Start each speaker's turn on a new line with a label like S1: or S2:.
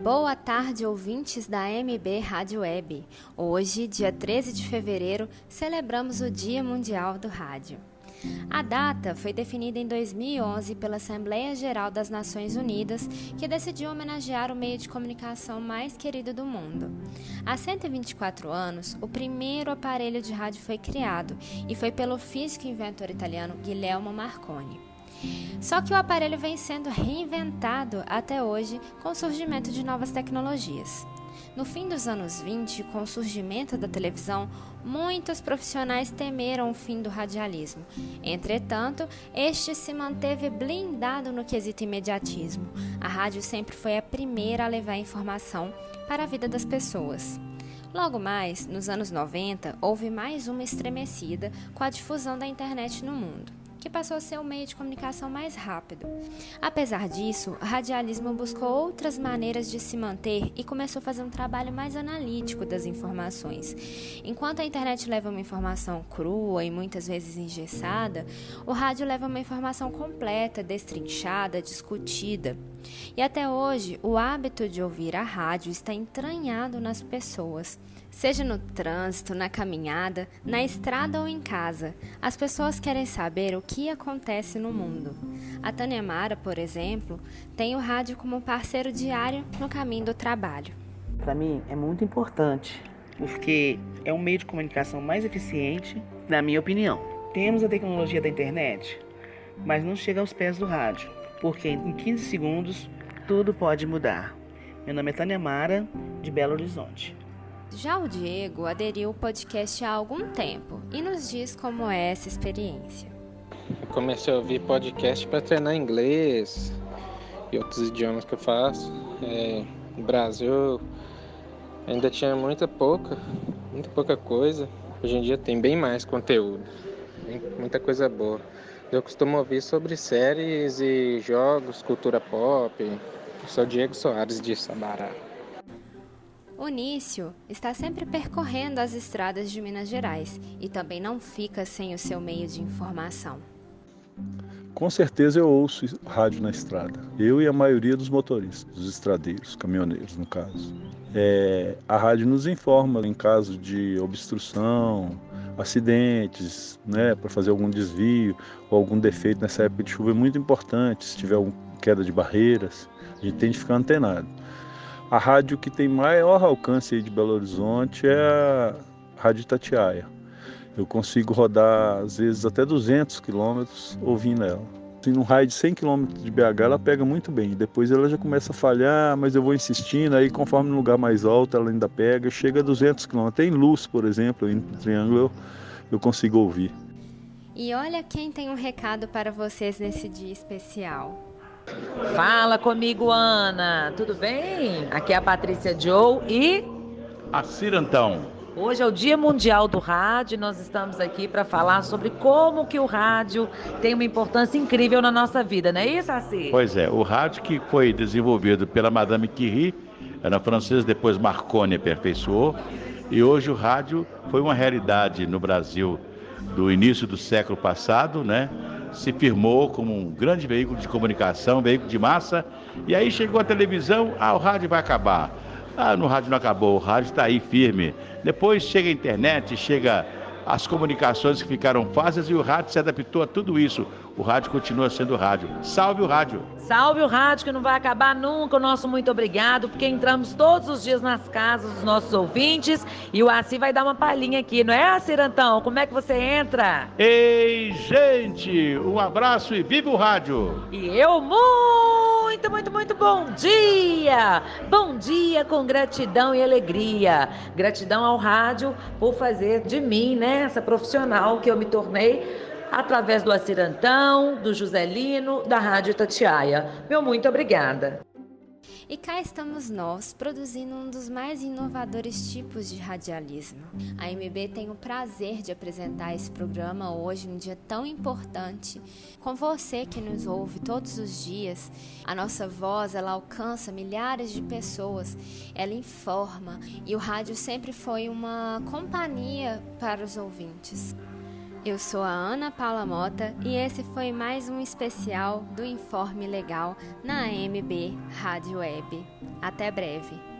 S1: Boa tarde, ouvintes da MB Rádio Web. Hoje, dia 13 de fevereiro, celebramos o Dia Mundial do Rádio. A data foi definida em 2011 pela Assembleia Geral das Nações Unidas, que decidiu homenagear o meio de comunicação mais querido do mundo. Há 124 anos, o primeiro aparelho de rádio foi criado e foi pelo físico e inventor italiano Guilherme Marconi. Só que o aparelho vem sendo reinventado até hoje com o surgimento de novas tecnologias. No fim dos anos 20, com o surgimento da televisão, muitos profissionais temeram o fim do radialismo. Entretanto, este se manteve blindado no quesito imediatismo. A rádio sempre foi a primeira a levar informação para a vida das pessoas. Logo mais, nos anos 90, houve mais uma estremecida com a difusão da internet no mundo que passou a ser o meio de comunicação mais rápido. Apesar disso, o radialismo buscou outras maneiras de se manter e começou a fazer um trabalho mais analítico das informações. Enquanto a internet leva uma informação crua e muitas vezes engessada, o rádio leva uma informação completa, destrinchada, discutida. E até hoje, o hábito de ouvir a rádio está entranhado nas pessoas. Seja no trânsito, na caminhada, na estrada ou em casa, as pessoas querem saber o que acontece no mundo. A Tânia Mara, por exemplo, tem o rádio como parceiro diário no caminho do trabalho.
S2: Para mim é muito importante, porque é um meio de comunicação mais eficiente, na minha opinião. Temos a tecnologia da internet, mas não chega aos pés do rádio, porque em 15 segundos tudo pode mudar. Meu nome é Tânia Mara, de Belo Horizonte.
S1: Já o Diego aderiu ao podcast há algum tempo e nos diz como é essa experiência.
S3: Eu comecei a ouvir podcast para treinar inglês e outros idiomas que eu faço. É, no Brasil ainda tinha muita pouca, muita pouca coisa. Hoje em dia tem bem mais conteúdo, muita coisa boa. Eu costumo ouvir sobre séries e jogos, cultura pop. Eu sou Diego Soares de Sabará.
S1: O Nício está sempre percorrendo as estradas de Minas Gerais e também não fica sem o seu meio de informação.
S4: Com certeza eu ouço rádio na estrada. Eu e a maioria dos motoristas, dos estradeiros, caminhoneiros no caso. É, a rádio nos informa em caso de obstrução, acidentes, né, para fazer algum desvio ou algum defeito nessa época de chuva é muito importante. Se tiver alguma queda de barreiras, a gente tem de ficar antenado. A rádio que tem maior alcance de Belo Horizonte é a Rádio Tatiaia. Eu consigo rodar, às vezes, até 200 quilômetros ouvindo ela. Assim, num raio de 100 quilômetros de BH, ela pega muito bem. Depois ela já começa a falhar, mas eu vou insistindo. Aí, conforme no lugar mais alto, ela ainda pega. Chega a 200 quilômetros. Até em luz, por exemplo, em triângulo, eu, eu consigo ouvir.
S1: E olha quem tem um recado para vocês nesse dia especial.
S5: Fala comigo, Ana. Tudo bem? Aqui é a Patrícia Joe e.
S6: A Cirantão.
S5: Hoje é o Dia Mundial do Rádio e nós estamos aqui para falar sobre como que o rádio tem uma importância incrível na nossa vida, não é isso, Assi?
S6: Pois é, o rádio que foi desenvolvido pela Madame Curie, era francesa, depois Marconi aperfeiçoou, e hoje o rádio foi uma realidade no Brasil do início do século passado, né? se firmou como um grande veículo de comunicação, veículo de massa, e aí chegou a televisão, ah, o rádio vai acabar. Ah, no rádio não acabou, o rádio está aí firme. Depois chega a internet, chega as comunicações que ficaram fáceis e o rádio se adaptou a tudo isso. O rádio continua sendo rádio. Salve o rádio!
S5: Salve o rádio que não vai acabar nunca. O nosso muito obrigado, porque entramos todos os dias nas casas dos nossos ouvintes e o Assi vai dar uma palhinha aqui, não é, Cirantão? Como é que você entra?
S6: Ei, gente! Um abraço e viva o rádio!
S5: E eu muito, muito, muito bom dia! Bom dia com gratidão e alegria. Gratidão ao rádio por fazer de mim, né, essa profissional que eu me tornei através do Acirantão, do Joselino, da Rádio Tatiaia. Meu muito obrigada.
S1: E cá estamos nós, produzindo um dos mais inovadores tipos de radialismo. A MB tem o prazer de apresentar esse programa hoje, um dia tão importante. Com você que nos ouve todos os dias, a nossa voz ela alcança milhares de pessoas, ela informa e o rádio sempre foi uma companhia para os ouvintes. Eu sou a Ana Paula Mota e esse foi mais um especial do Informe Legal na AMB Rádio Web. Até breve.